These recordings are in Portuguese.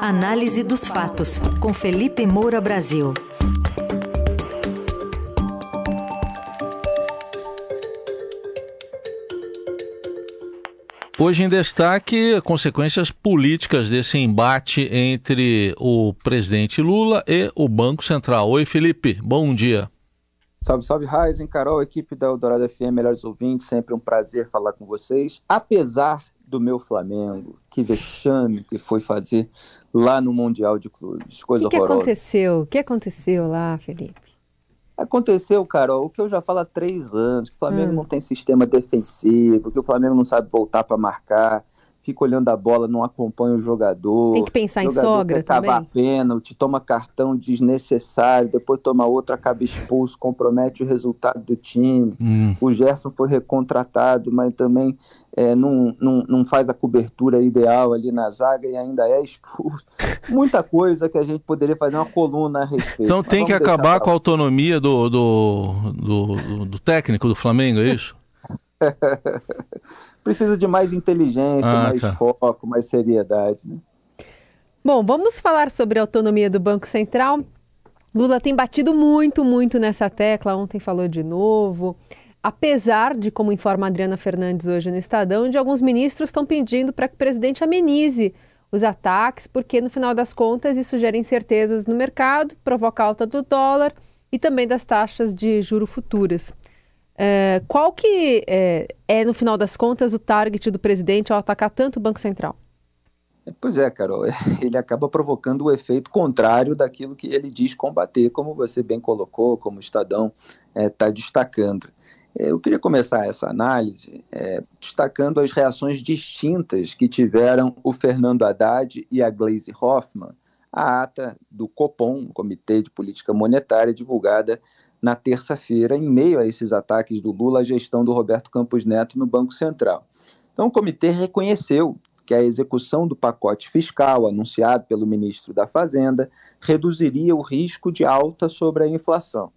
Análise dos fatos, com Felipe Moura Brasil. Hoje em destaque, consequências políticas desse embate entre o presidente Lula e o Banco Central. Oi, Felipe, bom dia. Salve, salve, Raizen, Carol, equipe da Eldorado FM, melhores ouvintes, sempre um prazer falar com vocês. Apesar do meu Flamengo, que vexame que foi fazer lá no Mundial de Clubes, coisa O que, que aconteceu? O que aconteceu lá, Felipe? Aconteceu, Carol, o que eu já falo há três anos, que o Flamengo hum. não tem sistema defensivo, que o Flamengo não sabe voltar para marcar, fica olhando a bola, não acompanha o jogador. Tem que pensar em sogra também. Acaba pênalti, toma cartão desnecessário, depois toma outro, acaba expulso, compromete o resultado do time. Hum. O Gerson foi recontratado, mas também é, não, não, não faz a cobertura ideal ali na zaga e ainda é expulso. Muita coisa que a gente poderia fazer uma coluna a respeito. Então tem que acabar com a autonomia do, do, do, do técnico do Flamengo, é isso? Precisa de mais inteligência, ah, mais tá. foco, mais seriedade. Né? Bom, vamos falar sobre a autonomia do Banco Central. Lula tem batido muito, muito nessa tecla. Ontem falou de novo apesar de, como informa a Adriana Fernandes hoje no Estadão, de alguns ministros estão pedindo para que o presidente amenize os ataques, porque no final das contas isso gera incertezas no mercado, provoca alta do dólar e também das taxas de juro futuras. É, qual que é, é, no final das contas, o target do presidente ao atacar tanto o Banco Central? Pois é, Carol, ele acaba provocando o efeito contrário daquilo que ele diz combater, como você bem colocou, como o Estadão está é, destacando. É, eu queria começar essa análise é, destacando as reações distintas que tiveram o Fernando Haddad e a Glaze Hoffman à ata do COPOM, Comitê de Política Monetária, divulgada na terça-feira, em meio a esses ataques do Lula à gestão do Roberto Campos Neto no Banco Central. Então, o comitê reconheceu que a execução do pacote fiscal anunciado pelo ministro da Fazenda reduziria o risco de alta sobre a inflação.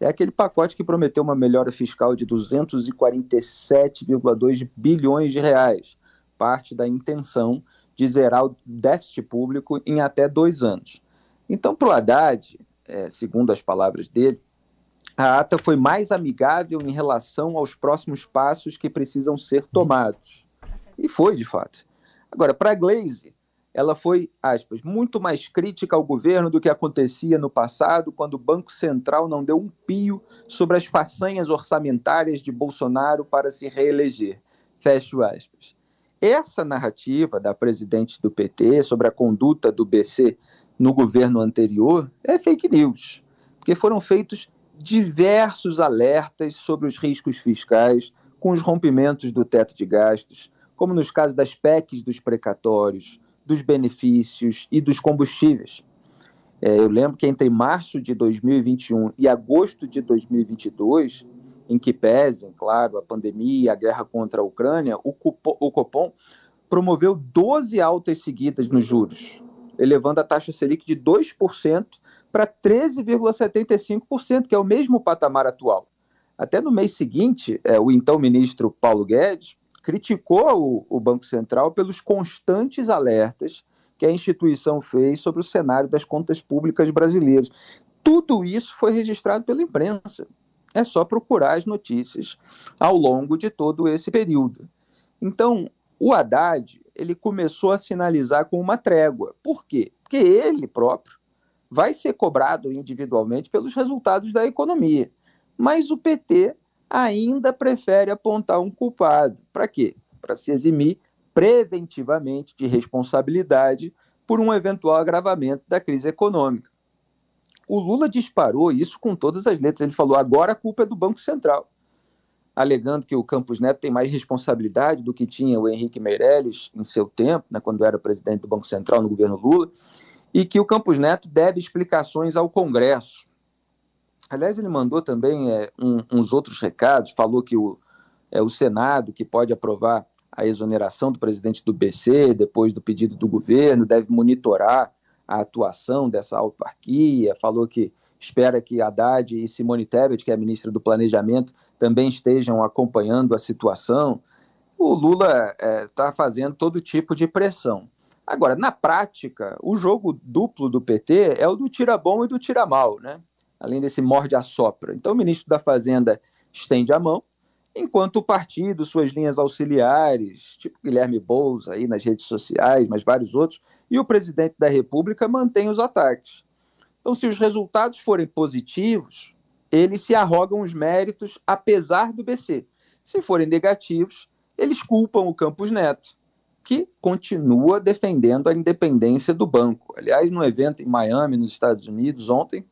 É aquele pacote que prometeu uma melhora fiscal de 247,2 bilhões de reais, parte da intenção de zerar o déficit público em até dois anos. Então, para o Haddad, é, segundo as palavras dele, a ata foi mais amigável em relação aos próximos passos que precisam ser tomados. E foi, de fato. Agora, para a Glaze, ela foi, aspas, muito mais crítica ao governo do que acontecia no passado, quando o Banco Central não deu um pio sobre as façanhas orçamentárias de Bolsonaro para se reeleger. Fecho aspas. Essa narrativa da presidente do PT sobre a conduta do BC no governo anterior é fake news, porque foram feitos diversos alertas sobre os riscos fiscais com os rompimentos do teto de gastos, como nos casos das PECs dos precatórios, dos benefícios e dos combustíveis. É, eu lembro que entre março de 2021 e agosto de 2022, em que pesem, claro, a pandemia e a guerra contra a Ucrânia, o, Cupom, o Copom promoveu 12 altas seguidas nos juros, elevando a taxa Selic de 2% para 13,75%, que é o mesmo patamar atual. Até no mês seguinte, é, o então ministro Paulo Guedes criticou o, o Banco Central pelos constantes alertas que a instituição fez sobre o cenário das contas públicas brasileiras. Tudo isso foi registrado pela imprensa. É só procurar as notícias ao longo de todo esse período. Então, o Haddad ele começou a sinalizar com uma trégua. Por quê? Porque ele próprio vai ser cobrado individualmente pelos resultados da economia. Mas o PT ainda prefere apontar um culpado. Para quê? Para se eximir preventivamente de responsabilidade por um eventual agravamento da crise econômica. O Lula disparou isso com todas as letras. Ele falou: agora a culpa é do Banco Central, alegando que o Campos Neto tem mais responsabilidade do que tinha o Henrique Meirelles em seu tempo, né, quando era presidente do Banco Central no governo Lula, e que o Campos Neto deve explicações ao Congresso. Aliás, ele mandou também é, um, uns outros recados, falou que o, é o Senado que pode aprovar a exoneração do presidente do BC depois do pedido do governo, deve monitorar a atuação dessa autarquia, falou que espera que Haddad e Simone Tebet, que é a ministra do Planejamento, também estejam acompanhando a situação. O Lula está é, tá fazendo todo tipo de pressão. Agora, na prática, o jogo duplo do PT é o do tira bom e do tira mal, né? Além desse morde a sopra. Então, o ministro da Fazenda estende a mão, enquanto o partido, suas linhas auxiliares, tipo Guilherme Boulos aí nas redes sociais, mas vários outros, e o presidente da República mantém os ataques. Então, se os resultados forem positivos, eles se arrogam os méritos apesar do BC. Se forem negativos, eles culpam o Campos Neto que continua defendendo a independência do banco. Aliás, no evento em Miami, nos Estados Unidos, ontem,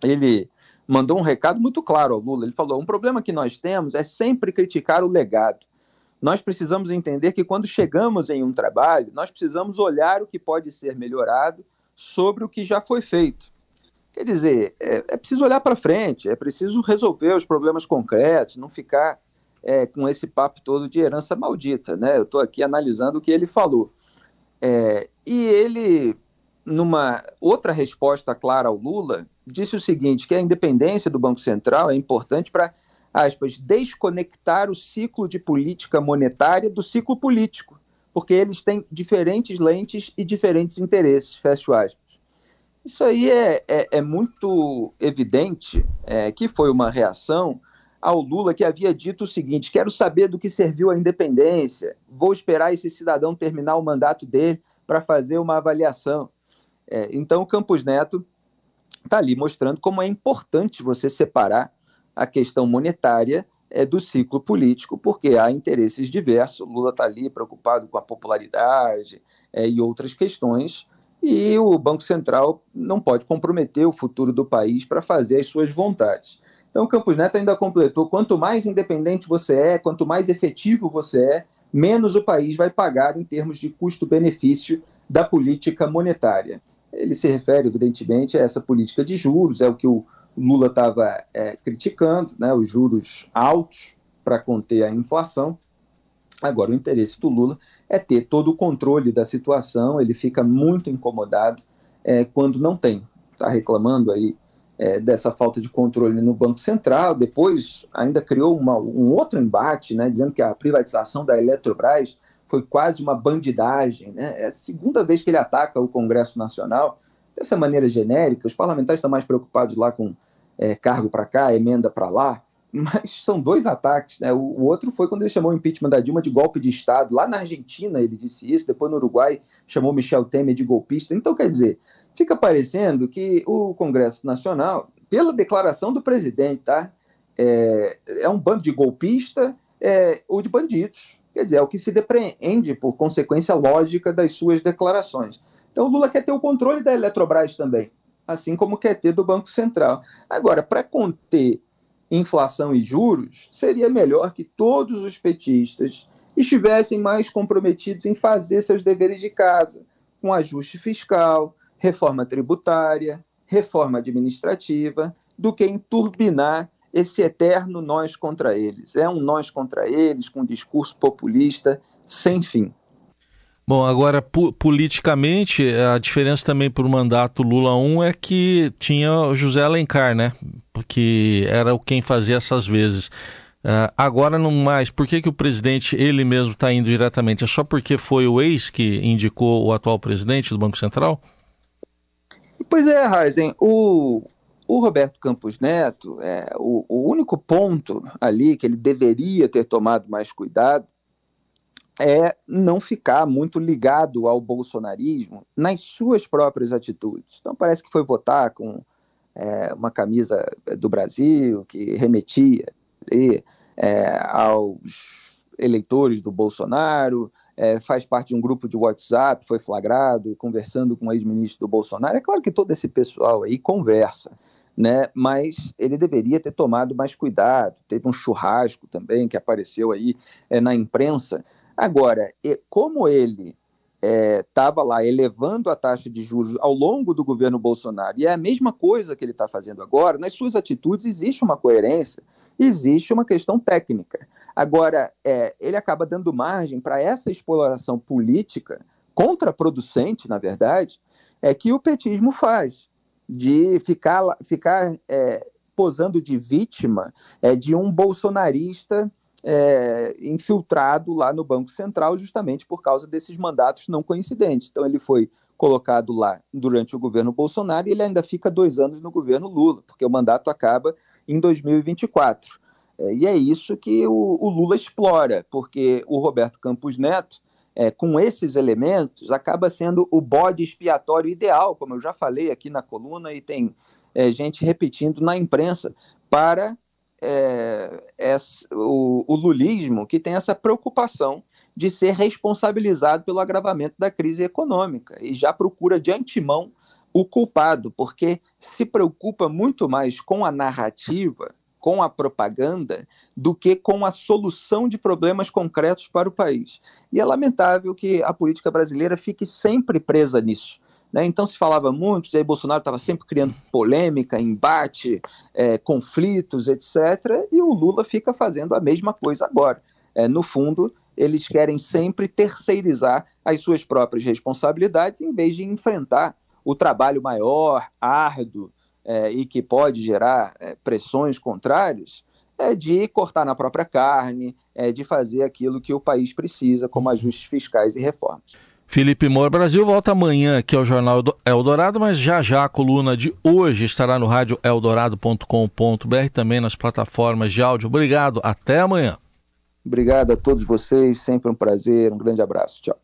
ele mandou um recado muito claro ao Lula. Ele falou: um problema que nós temos é sempre criticar o legado. Nós precisamos entender que quando chegamos em um trabalho, nós precisamos olhar o que pode ser melhorado sobre o que já foi feito. Quer dizer, é, é preciso olhar para frente, é preciso resolver os problemas concretos, não ficar é, com esse papo todo de herança maldita, né? Eu estou aqui analisando o que ele falou. É, e ele, numa outra resposta clara ao Lula, disse o seguinte: que a independência do Banco Central é importante para, aspas, desconectar o ciclo de política monetária do ciclo político, porque eles têm diferentes lentes e diferentes interesses, fecho aspas. Isso aí é, é, é muito evidente é, que foi uma reação ao Lula que havia dito o seguinte: quero saber do que serviu a independência, vou esperar esse cidadão terminar o mandato dele para fazer uma avaliação. É, então, o Campos Neto está ali mostrando como é importante você separar a questão monetária é, do ciclo político, porque há interesses diversos. O Lula está ali preocupado com a popularidade é, e outras questões, e o Banco Central não pode comprometer o futuro do país para fazer as suas vontades. Então, o Campos Neto ainda completou: quanto mais independente você é, quanto mais efetivo você é, menos o país vai pagar em termos de custo-benefício da política monetária. Ele se refere, evidentemente, a essa política de juros, é o que o Lula estava é, criticando, né, os juros altos para conter a inflação. Agora, o interesse do Lula é ter todo o controle da situação, ele fica muito incomodado é, quando não tem. Está reclamando aí é, dessa falta de controle no Banco Central, depois ainda criou uma, um outro embate, né, dizendo que a privatização da Eletrobras foi quase uma bandidagem. Né? É a segunda vez que ele ataca o Congresso Nacional dessa maneira genérica. Os parlamentares estão mais preocupados lá com é, cargo para cá, emenda para lá, mas são dois ataques. Né? O, o, outro foi quando ele chamou o impeachment da Dilma de golpe de Estado. Lá na Argentina ele disse isso, depois no Uruguai chamou Michel Temer de golpista. Então, quer dizer, fica parecendo que o Congresso Nacional, pela declaração do presidente, tá? é, é um bando de golpista é, ou de bandidos. Quer dizer, é o que se depreende por consequência lógica das suas declarações. Então, o Lula quer ter o controle da Eletrobras também, assim como quer ter do Banco Central. Agora, para conter inflação e juros, seria melhor que todos os petistas estivessem mais comprometidos em fazer seus deveres de casa, com ajuste fiscal, reforma tributária, reforma administrativa, do que em turbinar esse eterno nós contra eles. É um nós contra eles, com um discurso populista sem fim. Bom, agora politicamente, a diferença também para o mandato Lula 1 é que tinha José Alencar, né? Porque era o quem fazia essas vezes. Uh, agora não mais. Por que, que o presidente, ele mesmo, está indo diretamente? É só porque foi o ex que indicou o atual presidente do Banco Central? Pois é, Heisen. O, o Roberto Campos Neto, é, o, o único ponto ali que ele deveria ter tomado mais cuidado é não ficar muito ligado ao bolsonarismo nas suas próprias atitudes. Então parece que foi votar com é, uma camisa do Brasil que remetia e, é, aos eleitores do Bolsonaro, é, faz parte de um grupo de WhatsApp, foi flagrado conversando com o ex-ministro do Bolsonaro. É claro que todo esse pessoal aí conversa, né? Mas ele deveria ter tomado mais cuidado. Teve um churrasco também que apareceu aí é, na imprensa Agora, como ele estava é, lá elevando a taxa de juros ao longo do governo Bolsonaro, e é a mesma coisa que ele está fazendo agora, nas suas atitudes existe uma coerência, existe uma questão técnica. Agora, é, ele acaba dando margem para essa exploração política, contraproducente, na verdade, é que o petismo faz, de ficar, ficar é, posando de vítima é, de um bolsonarista é, infiltrado lá no Banco Central, justamente por causa desses mandatos não coincidentes. Então, ele foi colocado lá durante o governo Bolsonaro e ele ainda fica dois anos no governo Lula, porque o mandato acaba em 2024. É, e é isso que o, o, Lula explora, porque o Roberto Campos Neto, é, com esses elementos, acaba sendo o bode expiatório ideal, como eu já falei aqui na coluna, e tem é, gente repetindo na imprensa, para é, é, o, o, lulismo que tem essa preocupação de ser responsabilizado pelo agravamento da crise econômica e já procura de antemão o culpado, porque se preocupa muito mais com a narrativa, com a propaganda, do que com a solução de problemas concretos para o país. E é lamentável que a política brasileira fique sempre presa nisso. Né? Então se falava muito, Jair Bolsonaro estava sempre criando polêmica, embate, é, conflitos, etc. E o Lula fica fazendo a mesma coisa agora. É, no fundo, eles querem sempre terceirizar as suas próprias responsabilidades em vez de enfrentar o trabalho maior, árduo é, e que pode gerar é, pressões contrárias, é de cortar na própria carne, é de fazer aquilo que o país precisa, como ajustes fiscais e reformas. Felipe Moura Brasil volta amanhã aqui ao Jornal Eldorado, mas já já a coluna de hoje estará no rádio eldorado.com.br, também nas plataformas de áudio. Obrigado, até amanhã. Obrigado a todos vocês, sempre um prazer, um grande abraço. Tchau.